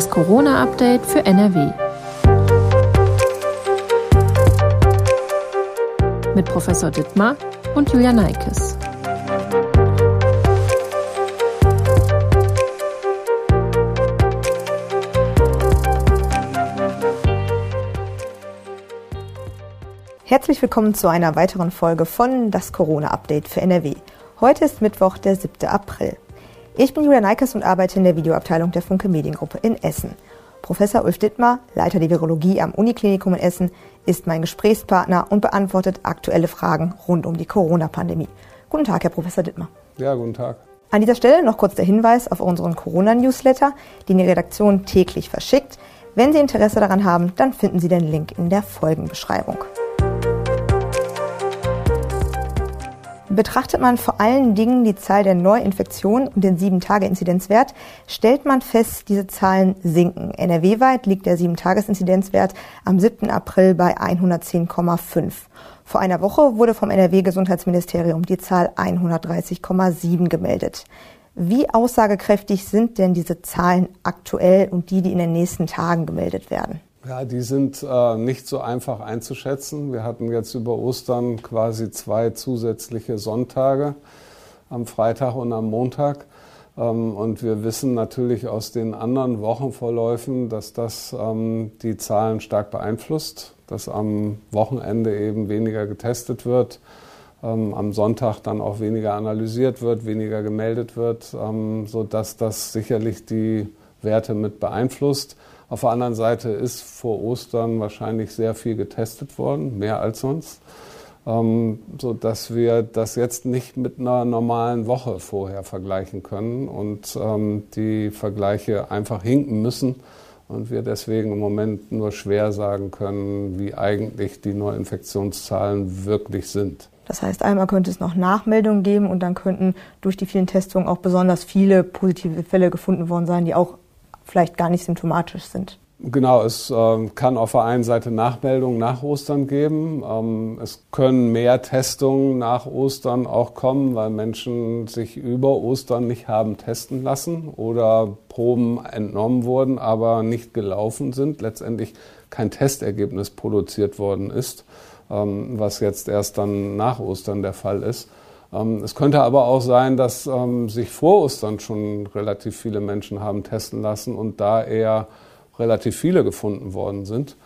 Das Corona-Update für NRW. Mit Professor Dittmar und Julia Neikes. Herzlich willkommen zu einer weiteren Folge von Das Corona-Update für NRW. Heute ist Mittwoch, der 7. April. Ich bin Julia Neikes und arbeite in der Videoabteilung der Funke Mediengruppe in Essen. Professor Ulf Dittmar, Leiter der Virologie am Uniklinikum in Essen, ist mein Gesprächspartner und beantwortet aktuelle Fragen rund um die Corona-Pandemie. Guten Tag, Herr Professor Dittmar. Ja, guten Tag. An dieser Stelle noch kurz der Hinweis auf unseren Corona-Newsletter, den die Redaktion täglich verschickt. Wenn Sie Interesse daran haben, dann finden Sie den Link in der Folgenbeschreibung. Betrachtet man vor allen Dingen die Zahl der Neuinfektionen und den 7-Tage-Inzidenzwert, stellt man fest, diese Zahlen sinken. NRW-weit liegt der 7-Tages-Inzidenzwert am 7. April bei 110,5. Vor einer Woche wurde vom NRW-Gesundheitsministerium die Zahl 130,7 gemeldet. Wie aussagekräftig sind denn diese Zahlen aktuell und die, die in den nächsten Tagen gemeldet werden? Ja, die sind äh, nicht so einfach einzuschätzen. Wir hatten jetzt über Ostern quasi zwei zusätzliche Sonntage, am Freitag und am Montag. Ähm, und wir wissen natürlich aus den anderen Wochenvorläufen, dass das ähm, die Zahlen stark beeinflusst, dass am Wochenende eben weniger getestet wird, ähm, am Sonntag dann auch weniger analysiert wird, weniger gemeldet wird, ähm, sodass das sicherlich die Werte mit beeinflusst. Auf der anderen Seite ist vor Ostern wahrscheinlich sehr viel getestet worden, mehr als sonst, ähm, so dass wir das jetzt nicht mit einer normalen Woche vorher vergleichen können und ähm, die Vergleiche einfach hinken müssen und wir deswegen im Moment nur schwer sagen können, wie eigentlich die Neuinfektionszahlen wirklich sind. Das heißt, einmal könnte es noch Nachmeldungen geben und dann könnten durch die vielen Testungen auch besonders viele positive Fälle gefunden worden sein, die auch vielleicht gar nicht symptomatisch sind. Genau, es äh, kann auf der einen Seite Nachmeldungen nach Ostern geben. Ähm, es können mehr Testungen nach Ostern auch kommen, weil Menschen sich über Ostern nicht haben testen lassen oder Proben entnommen wurden, aber nicht gelaufen sind. Letztendlich kein Testergebnis produziert worden ist, ähm, was jetzt erst dann nach Ostern der Fall ist. Ähm, es könnte aber auch sein, dass ähm, sich vor Ostern schon relativ viele Menschen haben testen lassen und da eher relativ viele gefunden worden sind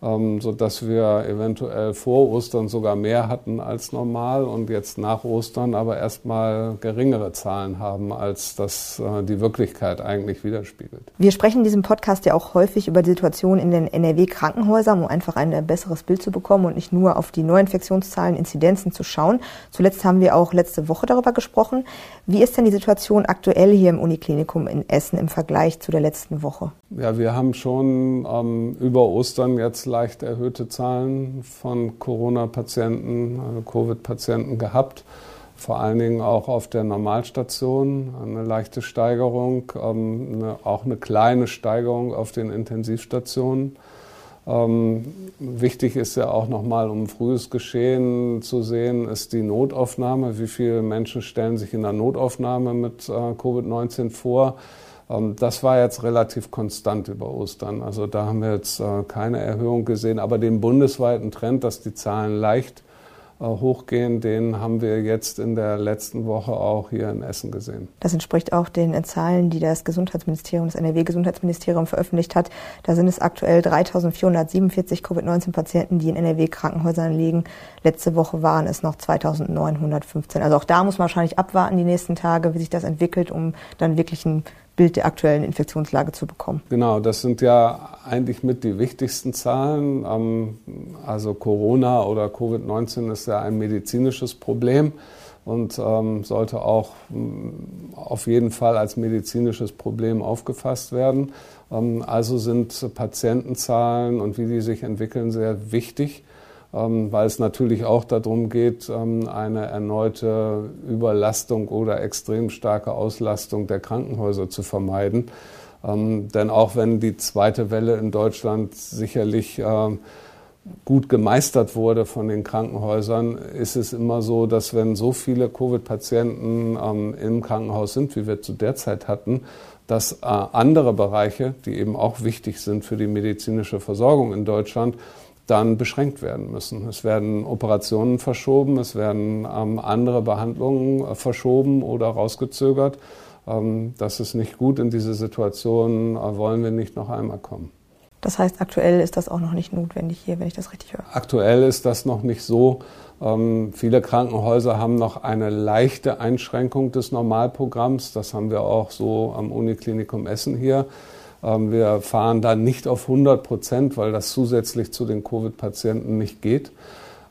ähm, sodass wir eventuell vor Ostern sogar mehr hatten als normal und jetzt nach Ostern aber erstmal geringere Zahlen haben, als das äh, die Wirklichkeit eigentlich widerspiegelt. Wir sprechen in diesem Podcast ja auch häufig über die Situation in den NRW-Krankenhäusern, um einfach ein besseres Bild zu bekommen und nicht nur auf die Neuinfektionszahlen, Inzidenzen zu schauen. Zuletzt haben wir auch letzte Woche darüber gesprochen. Wie ist denn die Situation aktuell hier im Uniklinikum in Essen im Vergleich zu der letzten Woche? Ja, wir haben schon ähm, über Ostern jetzt leicht erhöhte Zahlen von Corona-Patienten, also Covid-Patienten gehabt. Vor allen Dingen auch auf der Normalstation eine leichte Steigerung, ähm, auch eine kleine Steigerung auf den Intensivstationen. Ähm, wichtig ist ja auch nochmal, um frühes Geschehen zu sehen, ist die Notaufnahme. Wie viele Menschen stellen sich in der Notaufnahme mit äh, Covid-19 vor? Ähm, das war jetzt relativ konstant über Ostern. Also da haben wir jetzt äh, keine Erhöhung gesehen. Aber den bundesweiten Trend, dass die Zahlen leicht äh, hochgehen, den haben wir jetzt in der letzten Woche auch hier in Essen gesehen. Das entspricht auch den Zahlen, die das Gesundheitsministerium, das NRW-Gesundheitsministerium veröffentlicht hat. Da sind es aktuell 3.447 Covid-19-Patienten, die in NRW-Krankenhäusern liegen. Letzte Woche waren es noch 2.915. Also auch da muss man wahrscheinlich abwarten die nächsten Tage, wie sich das entwickelt, um dann wirklich ein Bild der aktuellen Infektionslage zu bekommen. Genau, das sind ja eigentlich mit die wichtigsten Zahlen. Ähm, also Corona oder Covid-19 ist ja ein medizinisches Problem und ähm, sollte auch mm, auf jeden Fall als medizinisches Problem aufgefasst werden. Ähm, also sind Patientenzahlen und wie die sich entwickeln sehr wichtig. Ähm, weil es natürlich auch darum geht, ähm, eine erneute Überlastung oder extrem starke Auslastung der Krankenhäuser zu vermeiden. Ähm, denn auch wenn die zweite Welle in Deutschland sicherlich gut gemeistert wurde von den Krankenhäusern, ist es immer so, dass wenn so viele Covid-Patienten im Krankenhaus sind, wie wir zu der Zeit hatten, dass äh, andere Bereiche, die eben auch wichtig sind für die medizinische Versorgung in Deutschland, dann beschränkt werden müssen. Es werden Operationen verschoben, es werden ähm, andere Behandlungen äh, verschoben oder rausgezögert. Ähm, das ist nicht gut. In diese Situation äh, wollen wir nicht noch einmal kommen. Das heißt, aktuell ist das auch noch nicht notwendig hier, wenn ich das richtig höre. Aktuell ist das noch nicht so. Ähm, viele Krankenhäuser haben noch eine leichte Einschränkung des Normalprogramms. Das haben wir auch so am Uniklinikum Essen hier. Ähm, wir fahren da nicht auf 100 Prozent, weil das zusätzlich zu den Covid-Patienten nicht geht.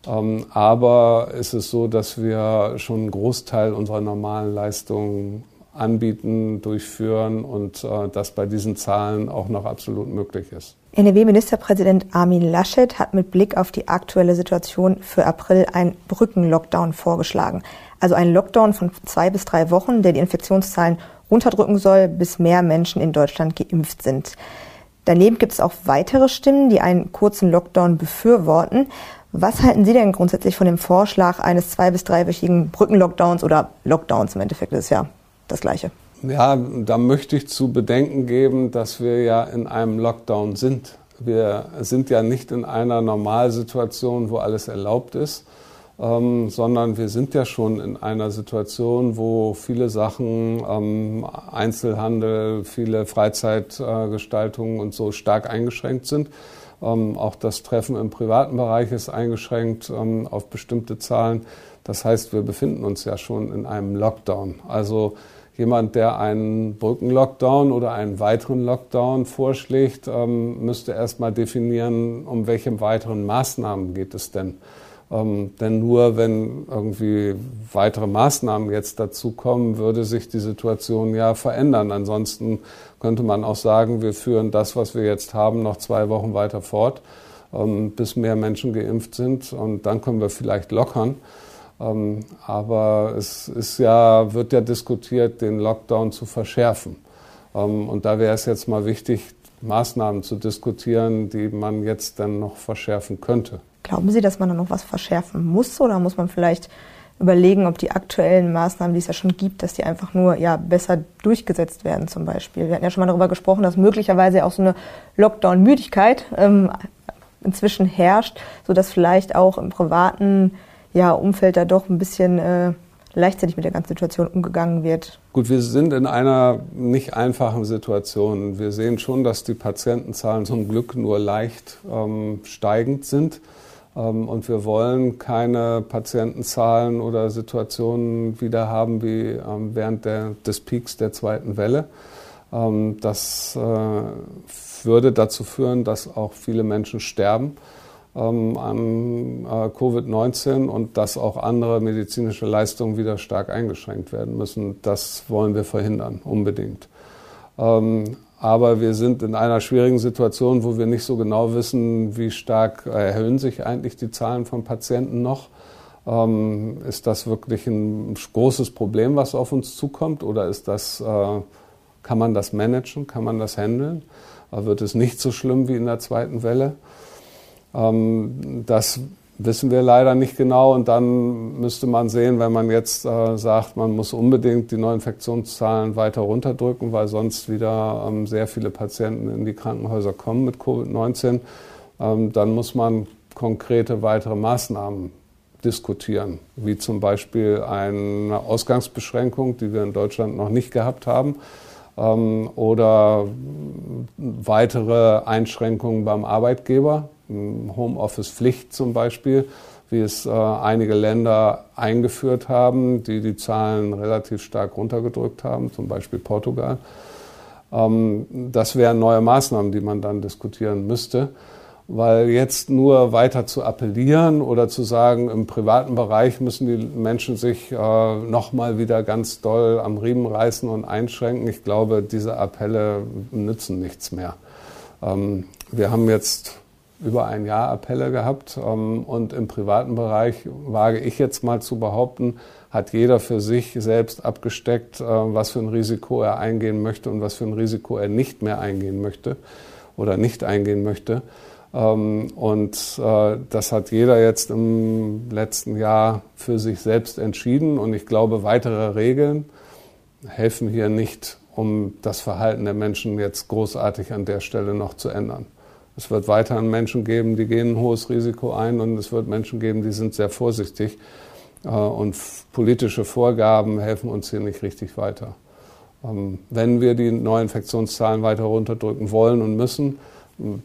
Ähm, aber es ist so, dass wir schon einen Großteil unserer normalen Leistungen anbieten, durchführen und äh, das bei diesen Zahlen auch noch absolut möglich ist. NRW-Ministerpräsident Armin Laschet hat mit Blick auf die aktuelle Situation für April einen Brückenlockdown vorgeschlagen. Also einen Lockdown von zwei bis drei Wochen, der die Infektionszahlen runterdrücken soll, bis mehr Menschen in Deutschland geimpft sind. Daneben gibt es auch weitere Stimmen, die einen kurzen Lockdown befürworten. Was halten Sie denn grundsätzlich von dem Vorschlag eines zwei- bis dreiwöchigen Brückenlockdowns oder Lockdowns im Endeffekt ist ja das Gleiche? Ja, da möchte ich zu bedenken geben, dass wir ja in einem Lockdown sind. Wir sind ja nicht in einer Normalsituation, wo alles erlaubt ist, ähm, sondern wir sind ja schon in einer Situation, wo viele Sachen, ähm, Einzelhandel, viele Freizeitgestaltungen äh, und so stark eingeschränkt sind. Ähm, auch das Treffen im privaten Bereich ist eingeschränkt ähm, auf bestimmte Zahlen. Das heißt, wir befinden uns ja schon in einem Lockdown. Also jemand, der einen Brückenlockdown oder einen weiteren Lockdown vorschlägt, ähm, müsste erstmal definieren, um welche weiteren Maßnahmen geht es denn. Ähm, denn nur wenn irgendwie weitere Maßnahmen jetzt dazukommen, würde sich die Situation ja verändern. Ansonsten könnte man auch sagen, wir führen das, was wir jetzt haben, noch zwei Wochen weiter fort, ähm, bis mehr Menschen geimpft sind. Und dann können wir vielleicht lockern. Ähm, aber es ist ja, wird ja diskutiert, den Lockdown zu verschärfen. Ähm, und da wäre es jetzt mal wichtig, Maßnahmen zu diskutieren, die man jetzt dann noch verschärfen könnte. Glauben Sie, dass man da noch was verschärfen muss oder muss man vielleicht überlegen, ob die aktuellen Maßnahmen, die es ja schon gibt, dass die einfach nur ja besser durchgesetzt werden zum Beispiel. Wir hatten ja schon mal darüber gesprochen, dass möglicherweise auch so eine Lockdown-Müdigkeit ähm, inzwischen herrscht, sodass vielleicht auch im privaten ja, Umfeld da doch ein bisschen äh, leichtsinnig mit der ganzen Situation umgegangen wird. Gut, wir sind in einer nicht einfachen Situation. Wir sehen schon, dass die Patientenzahlen zum Glück nur leicht ähm, steigend sind. Ähm, und wir wollen keine Patientenzahlen oder Situationen wieder haben wie ähm, während der, des Peaks der zweiten Welle. Ähm, das äh, würde dazu führen, dass auch viele Menschen sterben an äh, Covid-19 und dass auch andere medizinische Leistungen wieder stark eingeschränkt werden müssen. Das wollen wir verhindern, unbedingt. Aber wir sind in einer schwierigen Situation, wo wir nicht so genau wissen, wie stark erhöhen sich eigentlich die Zahlen von Patienten noch. Ähm, ist das wirklich ein großes Problem, was auf uns zukommt, oder ist das, äh, kann man das managen, kann man das handeln? Äh, wird es nicht so schlimm wie in der zweiten Welle? Ähm, das wissen wir leider nicht genau. Und dann müsste man sehen, wenn man jetzt äh, sagt, man muss unbedingt die Neuinfektionszahlen weiter runterdrücken, weil sonst wieder ähm, sehr viele Patienten in die Krankenhäuser kommen mit Covid-19, ähm, dann muss man konkrete weitere Maßnahmen diskutieren, wie zum Beispiel eine Ausgangsbeschränkung, die wir in Deutschland noch nicht gehabt haben, ähm, oder weitere Einschränkungen beim Arbeitgeber, Homeoffice-Pflicht zum Beispiel, wie es äh, einige Länder eingeführt haben, die die Zahlen relativ stark runtergedrückt haben, zum Beispiel Portugal. Ähm, das wären neue Maßnahmen, die man dann diskutieren müsste, weil jetzt nur weiter zu appellieren oder zu sagen, im privaten Bereich müssen die Menschen sich äh, nochmal wieder ganz doll am Riemen reißen und einschränken. Ich glaube, diese Appelle nützen nichts mehr. Ähm, wir haben jetzt über ein Jahr Appelle gehabt. Ähm, und im privaten Bereich, wage ich jetzt mal zu behaupten, hat jeder für sich selbst abgesteckt, äh, was für ein Risiko er eingehen möchte und was für ein Risiko er nicht mehr eingehen möchte oder nicht eingehen möchte. Ähm, und äh, das hat jeder jetzt im letzten Jahr für sich selbst entschieden. Und ich glaube, weitere Regeln helfen hier nicht, um das Verhalten der Menschen jetzt großartig an der Stelle noch zu ändern. Es wird weiterhin Menschen geben, die gehen ein hohes Risiko ein und es wird Menschen geben, die sind sehr vorsichtig. Äh, und politische Vorgaben helfen uns hier nicht richtig weiter. Ähm, wenn wir die Neuinfektionszahlen weiter runterdrücken wollen und müssen,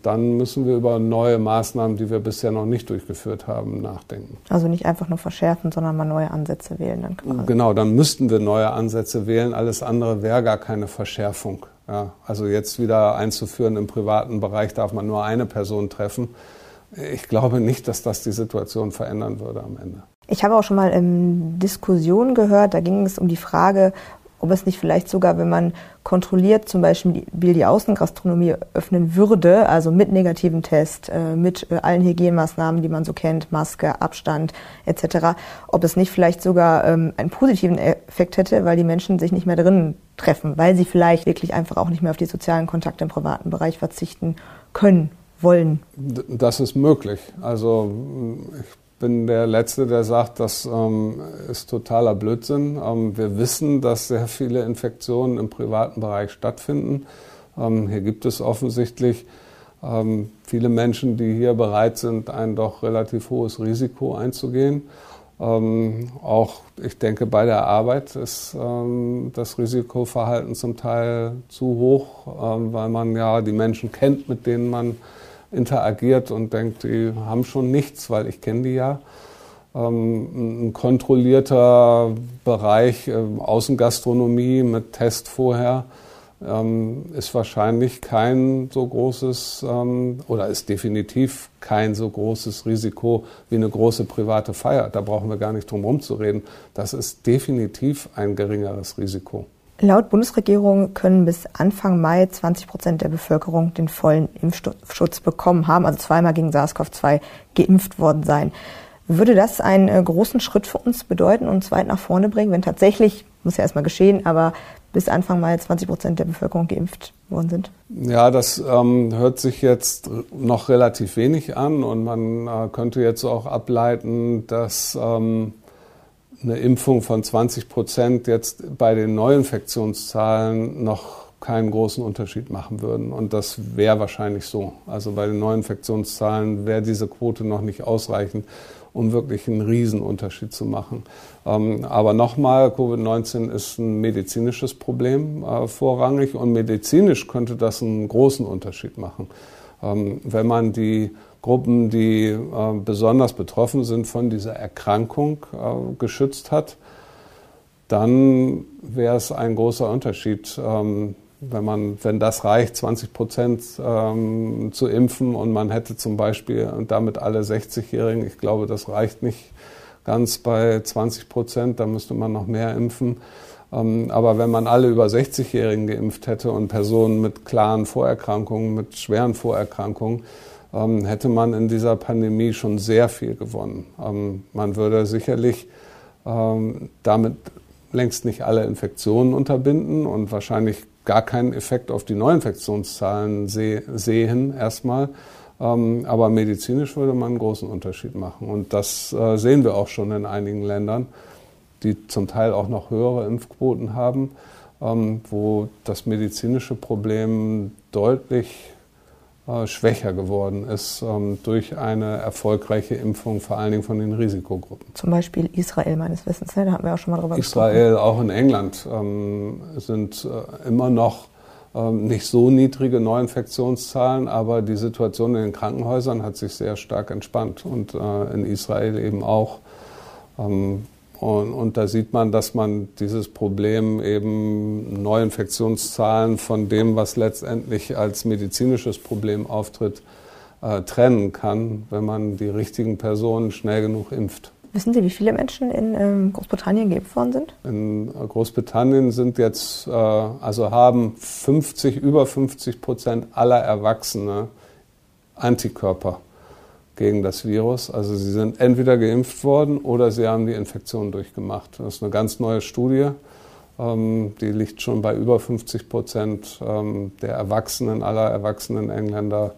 dann müssen wir über neue Maßnahmen, die wir bisher noch nicht durchgeführt haben, nachdenken. Also nicht einfach nur verschärfen, sondern mal neue Ansätze wählen. Dann quasi. Genau, dann müssten wir neue Ansätze wählen. Alles andere wäre gar keine Verschärfung. Ja, also jetzt wieder einzuführen, im privaten Bereich darf man nur eine Person treffen. Ich glaube nicht, dass das die Situation verändern würde am Ende. Ich habe auch schon mal in Diskussionen gehört, da ging es um die Frage, ob es nicht vielleicht sogar, wenn man kontrolliert zum Beispiel die Außengastronomie öffnen würde, also mit negativen Test, äh, mit äh, allen Hygienemaßnahmen, die man so kennt, Maske, Abstand etc., ob es nicht vielleicht sogar ähm, einen positiven Effekt hätte, weil die Menschen sich nicht mehr drinnen treffen, weil sie vielleicht wirklich einfach auch nicht mehr auf die sozialen Kontakte im privaten Bereich verzichten können, wollen. Das ist möglich. Also ich bin der Letzte, der sagt, das ähm, ist totaler Blödsinn. Ähm, wir wissen, dass sehr viele Infektionen im privaten Bereich stattfinden. Ähm, hier gibt es offensichtlich ähm, viele Menschen, die hier bereit sind, ein doch relativ hohes Risiko einzugehen. Ähm, auch, ich denke, bei der Arbeit ist ähm, das Risikoverhalten zum Teil zu hoch, weil man ja die Menschen kennt, mit denen man interagiert und denkt, die haben schon nichts, weil ich kenne die ja. Ähm, ein kontrollierter Bereich, äh, Außengastronomie mit Test vorher, ähm, ist wahrscheinlich kein so großes ähm, oder ist definitiv kein so großes Risiko wie eine große private Feier. Da brauchen wir gar nicht drum herum zu reden. Das ist definitiv ein geringeres Risiko. Laut Bundesregierung können bis Anfang Mai 20 Prozent der Bevölkerung den vollen Impfschutz bekommen haben, also zweimal gegen SARS-CoV-2 geimpft worden sein. Würde das einen äh, großen Schritt für uns bedeuten und uns weit nach vorne bringen, wenn tatsächlich, muss ja erstmal geschehen, aber bis Anfang Mai 20 Prozent der Bevölkerung geimpft worden sind? Ja, das ähm, hört sich jetzt noch relativ wenig an und man äh, könnte jetzt auch ableiten, dass ähm, eine Impfung von 20 Prozent jetzt bei den Neuinfektionszahlen noch keinen großen Unterschied machen würden. Und das wäre wahrscheinlich so. Also bei den Neuinfektionszahlen wäre diese Quote noch nicht ausreichend, um wirklich einen Riesenunterschied zu machen. Ähm, aber nochmal, Covid-19 ist ein medizinisches Problem äh, vorrangig und medizinisch könnte das einen großen Unterschied machen. Ähm, wenn man die Gruppen, die äh, besonders betroffen sind von dieser Erkrankung, äh, geschützt hat, dann wäre es ein großer Unterschied, ähm, wenn man, wenn das reicht, 20 Prozent ähm, zu impfen und man hätte zum Beispiel damit alle 60-Jährigen, ich glaube, das reicht nicht ganz bei 20 Prozent, da müsste man noch mehr impfen. Ähm, aber wenn man alle über 60-Jährigen geimpft hätte und Personen mit klaren Vorerkrankungen, mit schweren Vorerkrankungen, ähm, hätte man in dieser Pandemie schon sehr viel gewonnen. Ähm, man würde sicherlich damit längst nicht alle Infektionen unterbinden und wahrscheinlich gar keinen Effekt auf die Neuinfektionszahlen seh sehen erstmal. Aber medizinisch würde man einen großen Unterschied machen. Und das äh, sehen wir auch schon in einigen Ländern, die zum Teil auch noch höhere Impfquoten haben, ähm, wo das medizinische Problem deutlich äh, schwächer geworden ist ähm, durch eine erfolgreiche Impfung, vor allen Dingen von den Risikogruppen. Zum Beispiel Israel meines Wissens, ne? da hatten wir auch schon mal drüber Israel, gesprochen. auch in England ähm, sind äh, immer noch nicht so niedrige Neuinfektionszahlen, aber die Situation in den Krankenhäusern hat sich sehr stark entspannt und äh, in Israel eben auch. Und, und, da sieht man, dass man dieses Problem eben Neuinfektionszahlen von dem, was letztendlich als medizinisches Problem auftritt, äh, trennen kann, wenn man die richtigen Personen schnell genug impft. Wissen Sie, wie viele Menschen in ähm, Großbritannien geimpft worden sind? In Großbritannien sind jetzt, äh, also haben 50, über 50 Prozent aller Erwachsene Antikörper gegen das Virus. Also sie sind entweder geimpft worden oder sie haben die Infektion durchgemacht. Das ist eine ganz neue Studie. Ähm, die liegt schon bei über 50 Prozent ähm, der Erwachsenen, aller erwachsenen Engländer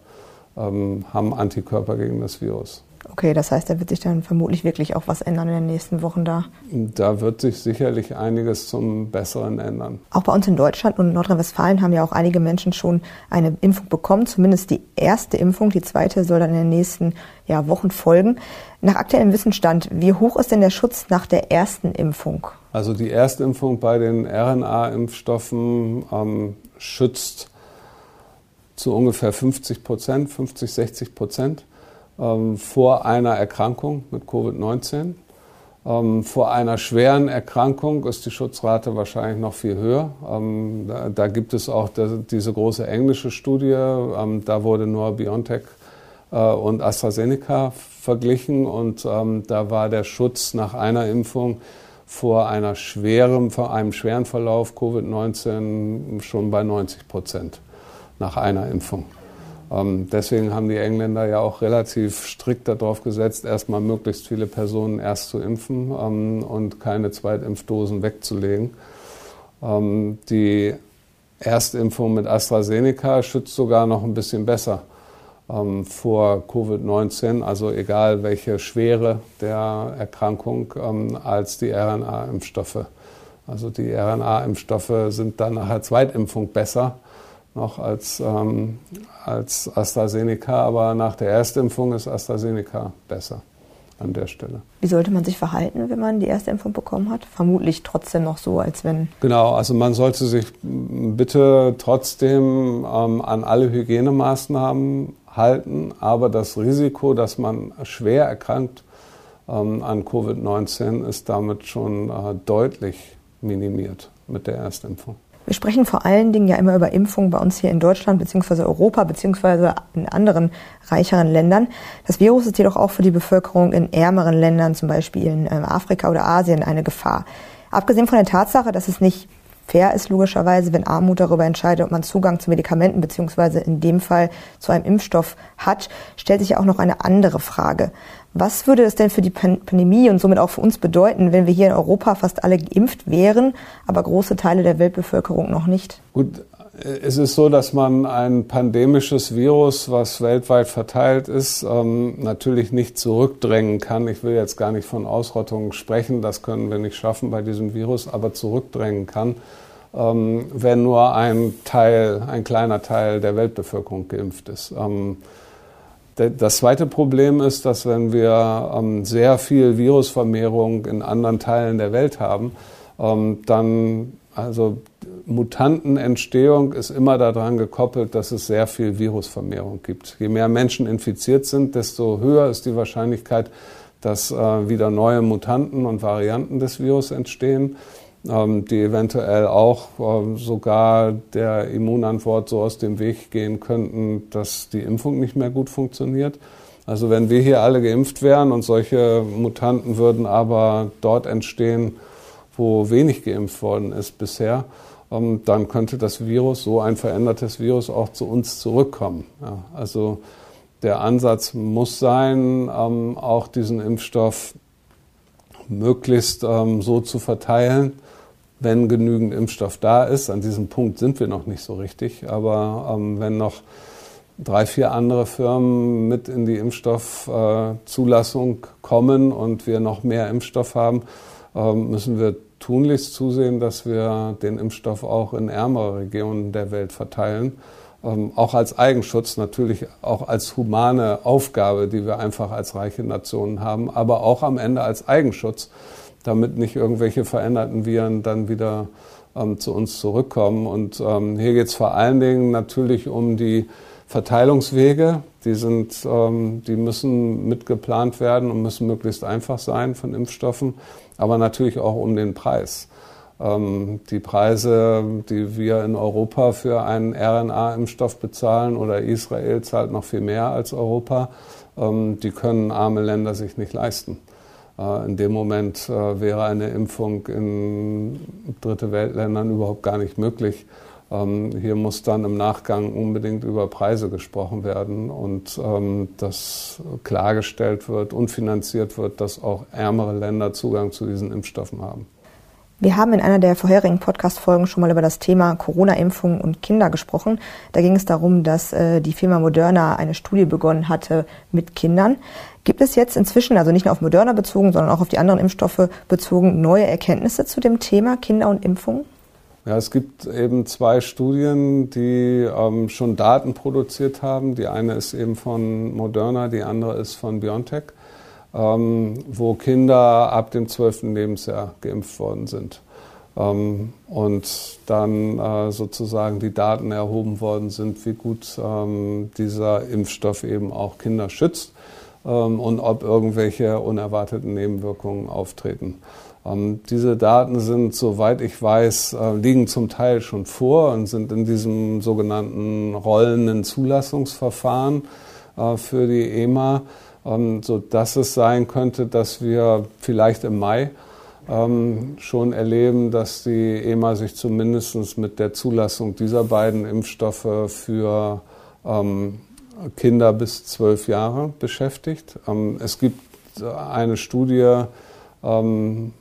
ähm, haben Antikörper gegen das Virus. Okay, das heißt, da wird sich dann vermutlich wirklich auch was ändern in den nächsten Wochen da. Da wird sich sicherlich einiges zum Besseren ändern. Auch bei uns in Deutschland und Nordrhein-Westfalen haben ja auch einige Menschen schon eine Impfung bekommen, zumindest die erste Impfung. Die zweite soll dann in den nächsten ja, Wochen folgen. Nach aktuellem Wissensstand, wie hoch ist denn der Schutz nach der ersten Impfung? Also die Erstimpfung bei den RNA-Impfstoffen ähm, schützt zu ungefähr 50 Prozent, 50, 60 Prozent ähm, vor einer Erkrankung mit Covid-19. Ähm, vor einer schweren Erkrankung ist die Schutzrate wahrscheinlich noch viel höher. Ähm, da, da, gibt es auch das, diese große englische Studie. Ähm, da wurde nur BioNTech äh, und AstraZeneca verglichen und ähm, da war der Schutz nach einer Impfung vor einer schweren, vor einem schweren Verlauf Covid-19 schon bei 90 Prozent nach einer Impfung. Ähm, deswegen haben die Engländer ja auch relativ strikt darauf gesetzt, erstmal möglichst viele Personen erst zu impfen ähm, und keine Zweitimpfdosen wegzulegen. Ähm, die Erstimpfung mit AstraZeneca schützt sogar noch ein bisschen besser vor Covid-19, also egal welche Schwere der Erkrankung, als die RNA-Impfstoffe. Also die RNA-Impfstoffe sind dann nach der Zweitimpfung besser noch als, ähm, als AstraZeneca, aber nach der Erstimpfung ist AstraZeneca besser an der Stelle. Wie sollte man sich verhalten, wenn man die erste Impfung bekommen hat? Vermutlich trotzdem noch so, als wenn. Genau, also man sollte sich bitte trotzdem ähm, an alle Hygienemaßnahmen halten, aber das Risiko, dass man schwer erkrankt ähm, an Covid-19, ist damit schon äh, deutlich minimiert mit der Erstimpfung. Wir sprechen vor allen Dingen ja immer über Impfungen bei uns hier in Deutschland beziehungsweise Europa beziehungsweise in anderen reicheren Ländern. Das Virus ist jedoch auch für die Bevölkerung in ärmeren Ländern, zum Beispiel in ähm, Afrika oder Asien, eine Gefahr. Abgesehen von der Tatsache, dass es nicht fair ist, logischerweise, wenn Armut darüber entscheidet, ob man Zugang zu Medikamenten beziehungsweise in dem Fall zu einem Impfstoff hat, stellt sich ja auch noch eine andere Frage. Was würde es denn für die Pandemie und somit auch für uns bedeuten, wenn wir hier in Europa fast alle geimpft wären, aber große Teile der Weltbevölkerung noch nicht? Gut, es ist so, dass man ein pandemisches Virus, was weltweit verteilt ist, ähm, natürlich nicht zurückdrängen kann. Ich will jetzt gar nicht von Ausrottung sprechen, das können wir nicht schaffen bei diesem Virus, aber zurückdrängen kann, ähm, wenn nur ein Teil, ein kleiner Teil der Weltbevölkerung geimpft ist. Das zweite Problem ist, dass wenn wir ähm, sehr viel Virusvermehrung in anderen Teilen der Welt haben, ähm, dann also Mutantenentstehung ist immer daran gekoppelt, dass es sehr viel Virusvermehrung gibt. Je mehr Menschen infiziert sind, desto höher ist die Wahrscheinlichkeit, dass äh, wieder neue Mutanten und Varianten des Virus entstehen. Ähm, die eventuell auch ähm, sogar der Immunantwort so aus dem Weg gehen könnten, dass die Impfung nicht mehr gut funktioniert. Also wenn wir hier alle geimpft wären und solche Mutanten würden aber dort entstehen, wo wenig geimpft worden ist bisher, ähm, dann könnte das Virus, so ein verändertes Virus, auch zu uns zurückkommen. also der Ansatz muss sein, auch diesen Impfstoff möglichst so zu verteilen, wenn genügend Impfstoff da ist. An diesem Punkt sind wir noch nicht so richtig, aber ähm, wenn noch drei, vier andere Firmen mit in die Impfstoffzulassung äh, kommen und wir noch mehr Impfstoff haben, äh, müssen wir tunlichst zusehen, dass wir den Impfstoff auch in ärmere Regionen der Welt verteilen. Ähm, auch als Eigenschutz, natürlich auch als humane Aufgabe, die wir einfach als reiche Nationen haben, aber auch am Ende als Eigenschutz damit nicht irgendwelche veränderten Viren dann wieder ähm, zu uns zurückkommen. Und ähm, hier geht es vor allen Dingen natürlich um die Verteilungswege. Die, sind, ähm, die müssen mitgeplant werden und müssen möglichst einfach sein von Impfstoffen, aber natürlich auch um den Preis. Ähm, die Preise, die wir in Europa für einen RNA-Impfstoff bezahlen oder Israel zahlt noch viel mehr als Europa, ähm, die können arme Länder sich nicht leisten. Äh, in dem Moment äh, wäre eine Impfung in dritte Weltländern überhaupt gar nicht möglich. Ähm, hier muss dann im Nachgang unbedingt über Preise gesprochen werden und ähm, dass klargestellt wird und finanziert wird, dass auch ärmere Länder Zugang zu diesen Impfstoffen haben. Wir haben in einer der vorherigen Podcast-Folgen schon mal über das Thema Corona-Impfung und Kinder gesprochen. Da ging es darum, dass äh, die Firma Moderna eine Studie begonnen hatte mit Kindern. Gibt es jetzt inzwischen, also nicht nur auf Moderna bezogen, sondern auch auf die anderen Impfstoffe bezogen, neue Erkenntnisse zu dem Thema Kinder und Impfung? Ja, es gibt eben zwei Studien, die ähm, schon Daten produziert haben. Die eine ist eben von Moderna, die andere ist von BioNTech wo Kinder ab dem 12. Lebensjahr geimpft worden sind. Ähm, und dann äh, sozusagen die Daten erhoben worden sind, wie gut ähm, dieser Impfstoff eben auch Kinder schützt ähm, und ob irgendwelche unerwarteten Nebenwirkungen auftreten. Ähm, diese Daten sind, soweit ich weiß, äh, liegen zum Teil schon vor und sind in diesem sogenannten rollenden Zulassungsverfahren äh, für die EMA ähm, so dass es sein könnte, dass wir vielleicht im Mai ähm, schon erleben, dass die EMA sich zumindest mit der Zulassung dieser beiden Impfstoffe für ähm, Kinder bis zwölf Jahre beschäftigt. Ähm, es gibt eine Studie ähm,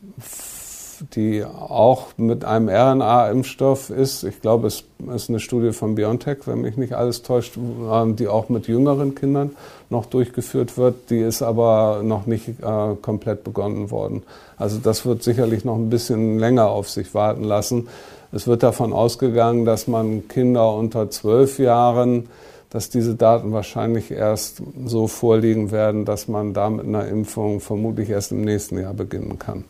die auch mit einem RNA-Impfstoff ist. Ich glaube, es ist eine Studie von BioNTech, wenn mich nicht alles täuscht, ähm, die auch mit jüngeren Kindern noch durchgeführt wird. Die ist aber noch nicht äh, komplett begonnen worden. Also das wird sicherlich noch ein bisschen länger auf sich warten lassen. Es wird davon ausgegangen, dass man Kinder unter zwölf Jahren dass diese Daten wahrscheinlich erst so vorliegen werden, dass man da mit einer Impfung vermutlich erst im nächsten Jahr beginnen kann.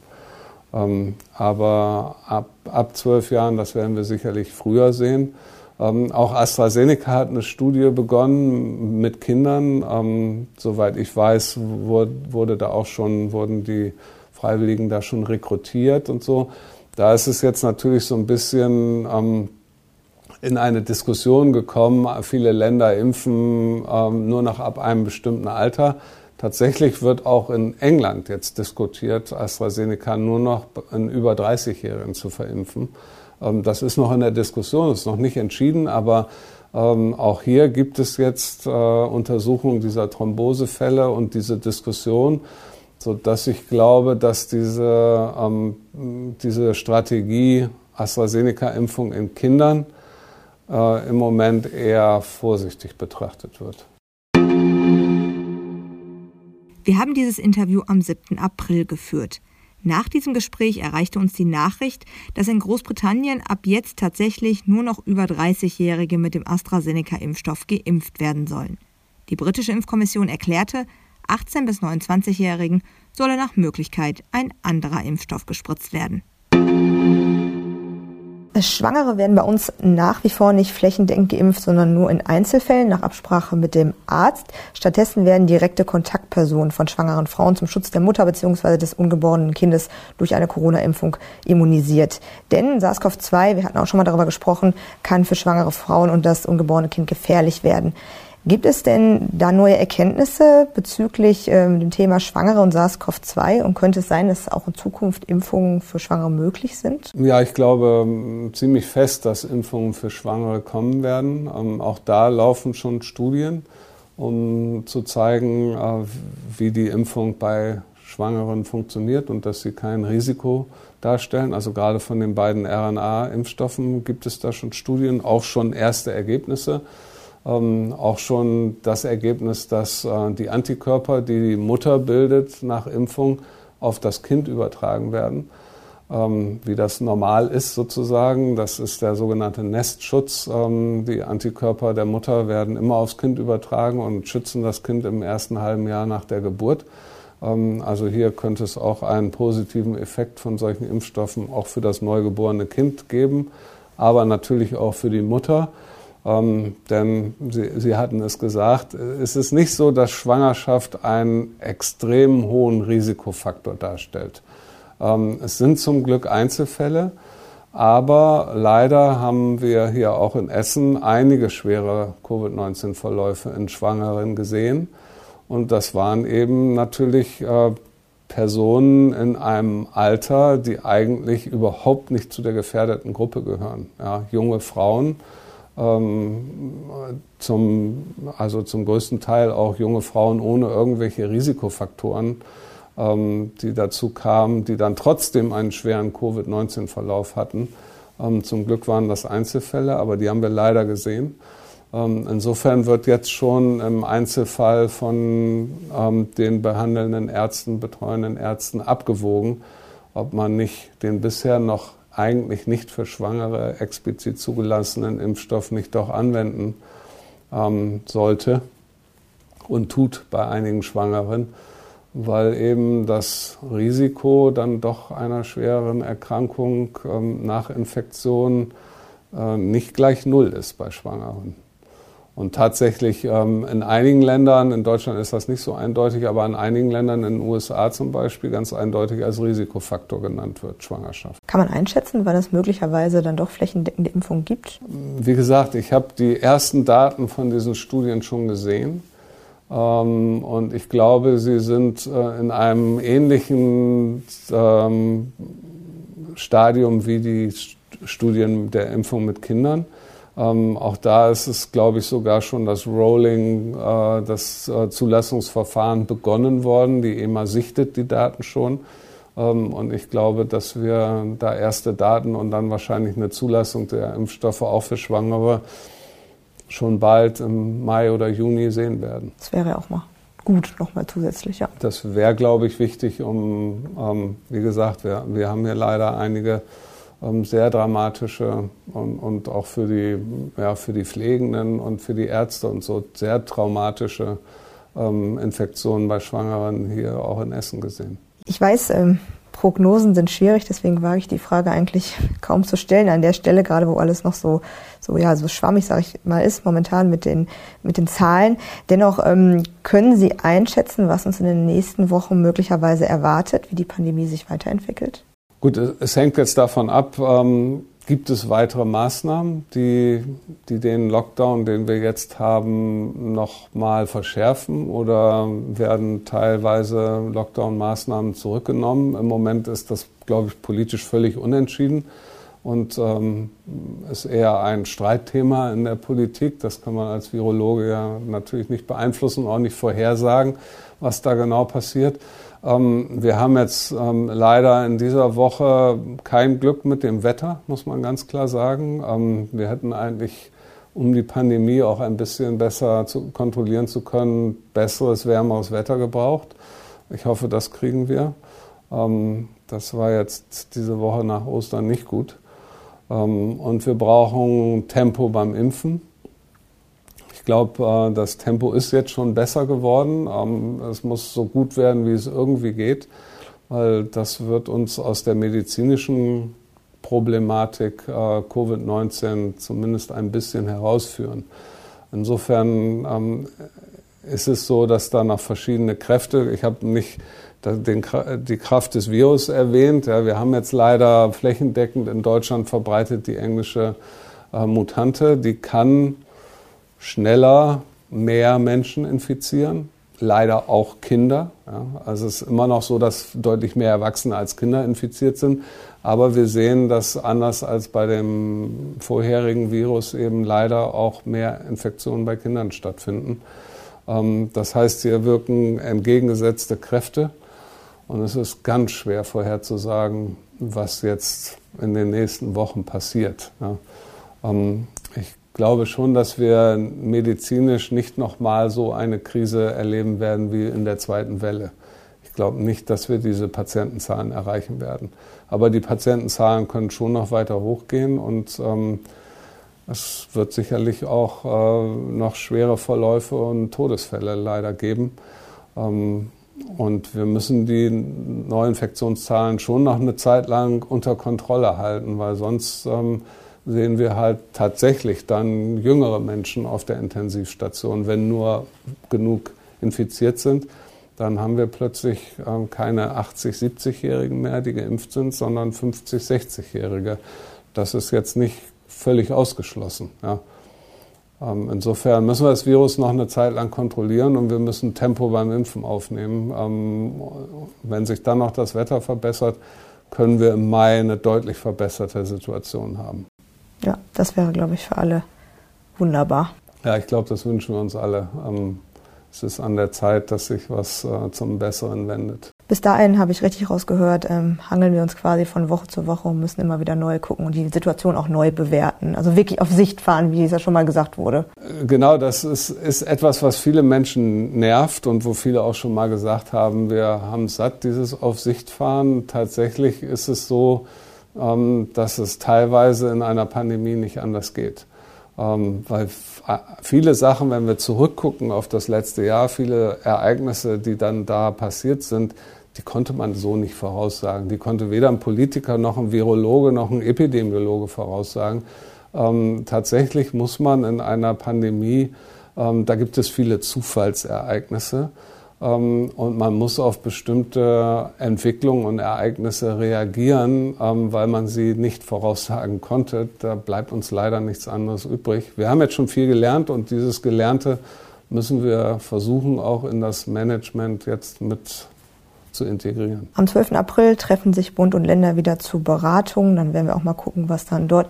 Ähm, aber ab, ab zwölf Jahren, das werden wir sicherlich früher sehen. Ähm, auch AstraZeneca hat eine Studie begonnen mit Kindern. Ähm, soweit ich weiß, wurde, wurde da auch schon, wurden die Freiwilligen da schon rekrutiert und so. Da ist es jetzt natürlich so ein bisschen ähm, in eine Diskussion gekommen. Viele Länder impfen ähm, nur noch ab einem bestimmten Alter. Tatsächlich wird auch in England jetzt diskutiert, AstraZeneca nur noch in über 30-Jährigen zu verimpfen. Ähm, das ist noch in der Diskussion, ist noch nicht entschieden, aber ähm, auch hier gibt es jetzt äh, Untersuchungen dieser Thrombosefälle und diese Diskussion, so dass ich glaube, dass diese, ähm, diese Strategie AstraZeneca-Impfung in Kindern äh, im Moment eher vorsichtig betrachtet wird. Wir haben dieses Interview am 7. April geführt. Nach diesem Gespräch erreichte uns die Nachricht, dass in Großbritannien ab jetzt tatsächlich nur noch über 30-Jährige mit dem AstraZeneca-Impfstoff geimpft werden sollen. Die britische Impfkommission erklärte, 18 bis 29-Jährigen solle nach Möglichkeit ein anderer Impfstoff gespritzt werden. Schwangere werden bei uns nach wie vor nicht flächendeckend geimpft, sondern nur in Einzelfällen nach Absprache mit dem Arzt. Stattdessen werden direkte Kontaktpersonen von schwangeren Frauen zum Schutz der Mutter bzw. des ungeborenen Kindes durch eine Corona-Impfung immunisiert. Denn SARS-CoV-2, wir hatten auch schon mal darüber gesprochen, kann für schwangere Frauen und das ungeborene Kind gefährlich werden. Gibt es denn da neue Erkenntnisse bezüglich ähm, dem Thema Schwangere und SARS-CoV-2 und könnte es sein, dass auch in Zukunft Impfungen für Schwangere möglich sind? Ja, ich glaube ähm, ziemlich fest, dass Impfungen für Schwangere kommen werden. Ähm, auch da laufen schon Studien, um zu zeigen, äh, wie die Impfung bei Schwangeren funktioniert und dass sie kein Risiko darstellen. Also gerade von den beiden RNA-Impfstoffen gibt es da schon Studien, auch schon erste Ergebnisse auch schon das Ergebnis, dass äh, die Antikörper, die die Mutter bildet nach Impfung, auf das Kind übertragen werden. Ähm, wie das normal ist sozusagen. Das ist der sogenannte Nestschutz. Ähm, die Antikörper der Mutter werden immer aufs Kind übertragen und schützen das Kind im ersten halben Jahr nach der Geburt. Ähm, also hier könnte es auch einen positiven Effekt von solchen Impfstoffen auch für das neugeborene Kind geben, aber natürlich auch für die Mutter. Ähm, denn Sie, Sie hatten es gesagt, es ist nicht so, dass Schwangerschaft einen extrem hohen Risikofaktor darstellt. Ähm, es sind zum Glück Einzelfälle, aber leider haben wir hier auch in Essen einige schwere Covid-19-Verläufe in Schwangeren gesehen. Und das waren eben natürlich äh, Personen in einem Alter, die eigentlich überhaupt nicht zu der gefährdeten Gruppe gehören. Ja, junge Frauen, zum, also zum größten Teil auch junge Frauen ohne irgendwelche Risikofaktoren. ähm, die dazu kamen, die dann trotzdem einen schweren Covid-19-Verlauf hatten. Ähm, zum Glück waren das Einzelfälle, aber die haben wir leider gesehen. Ähm, insofern wird jetzt schon im Einzelfall von ähm, den behandelnden Ärzten, betreuenden Ärzten abgewogen, ob man nicht den bisher noch eigentlich nicht für Schwangere explizit zugelassenen Impfstoff nicht doch anwenden ähm, sollte und tut bei einigen Schwangeren, weil eben das Risiko dann doch einer schwereren Erkrankung ähm, nach Infektion äh, nicht gleich null ist bei Schwangeren. Und tatsächlich ähm, in einigen Ländern, in Deutschland ist das nicht so eindeutig, aber in einigen Ländern, in den USA zum Beispiel, ganz eindeutig als Risikofaktor genannt wird, Schwangerschaft. Kann man einschätzen, wann es möglicherweise dann doch flächendeckende Impfung gibt? Wie gesagt, ich habe die ersten Daten von diesen Studien schon gesehen. Ähm, und ich glaube, sie sind äh, in einem ähnlichen ähm, Stadium wie die Studien der Impfung mit Kindern. Ähm, auch da ist es, glaube ich, sogar schon das Rolling, äh, das äh, Zulassungsverfahren begonnen worden. Die EMA sichtet die Daten schon. Ähm, und ich glaube, dass wir da erste Daten und dann wahrscheinlich eine Zulassung der Impfstoffe auch für Schwangere schon bald im Mai oder Juni sehen werden. Das wäre auch mal gut, nochmal zusätzlich, ja. Das wäre, glaube ich, wichtig, um, ähm, wie gesagt, wir, wir haben hier leider einige sehr dramatische und, und, auch für die, ja, für die Pflegenden und für die Ärzte und so sehr traumatische ähm, Infektionen bei Schwangeren hier auch in Essen gesehen. Ich weiß, ähm, Prognosen sind schwierig, deswegen wage ich die Frage eigentlich kaum zu stellen an der Stelle, gerade wo alles noch so, so, ja, so schwammig, sage ich mal, ist momentan mit den, mit den Zahlen. Dennoch ähm, können Sie einschätzen, was uns in den nächsten Wochen möglicherweise erwartet, wie die Pandemie sich weiterentwickelt? Gut, es hängt jetzt davon ab, ähm, gibt es weitere Maßnahmen, die, die den Lockdown, den wir jetzt haben, noch mal verschärfen oder werden teilweise Lockdown-Maßnahmen zurückgenommen? Im Moment ist das, glaube ich, politisch völlig unentschieden und ähm, ist eher ein Streitthema in der Politik. Das kann man als Virologe ja natürlich nicht beeinflussen, auch nicht vorhersagen, was da genau passiert. Ähm, wir haben jetzt ähm, leider in dieser Woche kein Glück mit dem Wetter, muss man ganz klar sagen. Ähm, wir hätten eigentlich, um die Pandemie auch ein bisschen besser zu kontrollieren zu können, besseres, wärmeres Wetter gebraucht. Ich hoffe, das kriegen wir. das war jetzt diese Woche nach Ostern nicht gut. und wir brauchen Tempo beim Impfen. Ich glaube, äh, das Tempo ist jetzt schon besser geworden. Ähm, es muss so gut werden, wie es irgendwie geht, weil das wird uns aus der medizinischen Problematik äh, Covid-19 zumindest ein bisschen herausführen. Insofern ähm, ist es so, dass da noch verschiedene Kräfte, ich habe nicht den, die Kraft des Virus erwähnt. Ja, wir haben jetzt leider flächendeckend in Deutschland verbreitet die englische äh, Mutante. Die kann schneller mehr Menschen infizieren, leider auch Kinder. Ja. Also es ist immer noch so, dass deutlich mehr Erwachsene als Kinder infiziert sind. Aber wir sehen, dass anders als bei dem vorherigen Virus eben leider auch mehr Infektionen bei Kindern stattfinden. Ähm, das heißt, hier wirken entgegengesetzte Kräfte. Und es ist ganz schwer vorherzusagen, was jetzt in den nächsten Wochen passiert. Ähm, ich glaube schon, dass wir medizinisch nicht nochmal so eine Krise erleben werden wie in der zweiten Welle. Ich glaube nicht, dass wir diese Patientenzahlen erreichen werden. Aber die Patientenzahlen können schon noch weiter hochgehen und ähm, es wird sicherlich auch äh, noch schwere Verläufe und Todesfälle leider geben. Ähm, und wir müssen die Neuinfektionszahlen schon noch eine Zeit lang unter Kontrolle halten, weil sonst ähm, sehen wir halt tatsächlich dann jüngere Menschen auf der Intensivstation. Wenn nur genug infiziert sind, dann haben wir plötzlich ähm, keine 80, 70-Jährigen mehr, die geimpft sind, sondern 50, 60-Jährige. Das ist jetzt nicht völlig ausgeschlossen. Ja. Ähm, insofern müssen wir das Virus noch eine Zeit lang kontrollieren und wir müssen Tempo beim Impfen aufnehmen. Ähm, wenn sich dann noch das Wetter verbessert, können wir im Mai eine deutlich verbesserte Situation haben ja, das wäre, glaube ich, für alle wunderbar. Ja, ich glaube, das wünschen wir uns alle. Ähm, es ist an der Zeit, dass sich was äh, zum Besseren wendet. Bis dahin habe ich richtig rausgehört, ähm, hangeln wir uns quasi von Woche zu Woche und müssen immer wieder neu gucken und die Situation auch neu bewerten. Also wirklich auf Sicht fahren, wie es ja schon mal gesagt wurde. Genau, das ist, ist etwas, was viele Menschen nervt und wo viele auch schon mal gesagt haben, wir haben satt, dieses auf Sicht fahren. Tatsächlich ist es so, dass es teilweise in einer Pandemie nicht anders geht. Ähm, weil viele Sachen, wenn wir zurückgucken auf das letzte Jahr, viele Ereignisse, die dann da passiert sind, die konnte man so nicht voraussagen. Die konnte weder ein Politiker noch ein Virologe noch ein Epidemiologe voraussagen. Ähm, tatsächlich muss man in einer Pandemie, ähm, da gibt es viele Zufallsereignisse. Ähm, und man muss auf bestimmte Entwicklungen und Ereignisse reagieren, ähm, weil man sie nicht voraussagen konnte. Da bleibt uns leider nichts anderes übrig. Wir haben jetzt schon viel gelernt und dieses Gelernte müssen wir versuchen, auch in das Management jetzt mit zu integrieren. Am 12. April treffen sich Bund und Länder wieder zu Beratungen. Dann werden wir auch mal gucken, was dann dort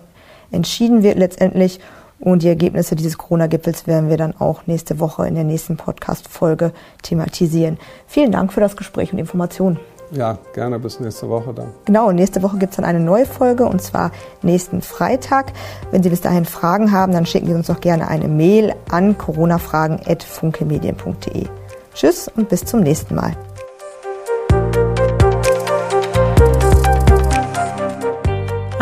entschieden wird letztendlich. Und die Ergebnisse dieses Corona-Gipfels werden wir dann auch nächste Woche in der nächsten Podcast-Folge thematisieren. Vielen Dank für das Gespräch und Informationen. Ja, gerne bis nächste Woche dann. Genau, und nächste Woche gibt es dann eine neue Folge und zwar nächsten Freitag. Wenn Sie bis dahin Fragen haben, dann schicken Sie uns doch gerne eine Mail an coronafragen.funkemedien.de. Tschüss und bis zum nächsten Mal.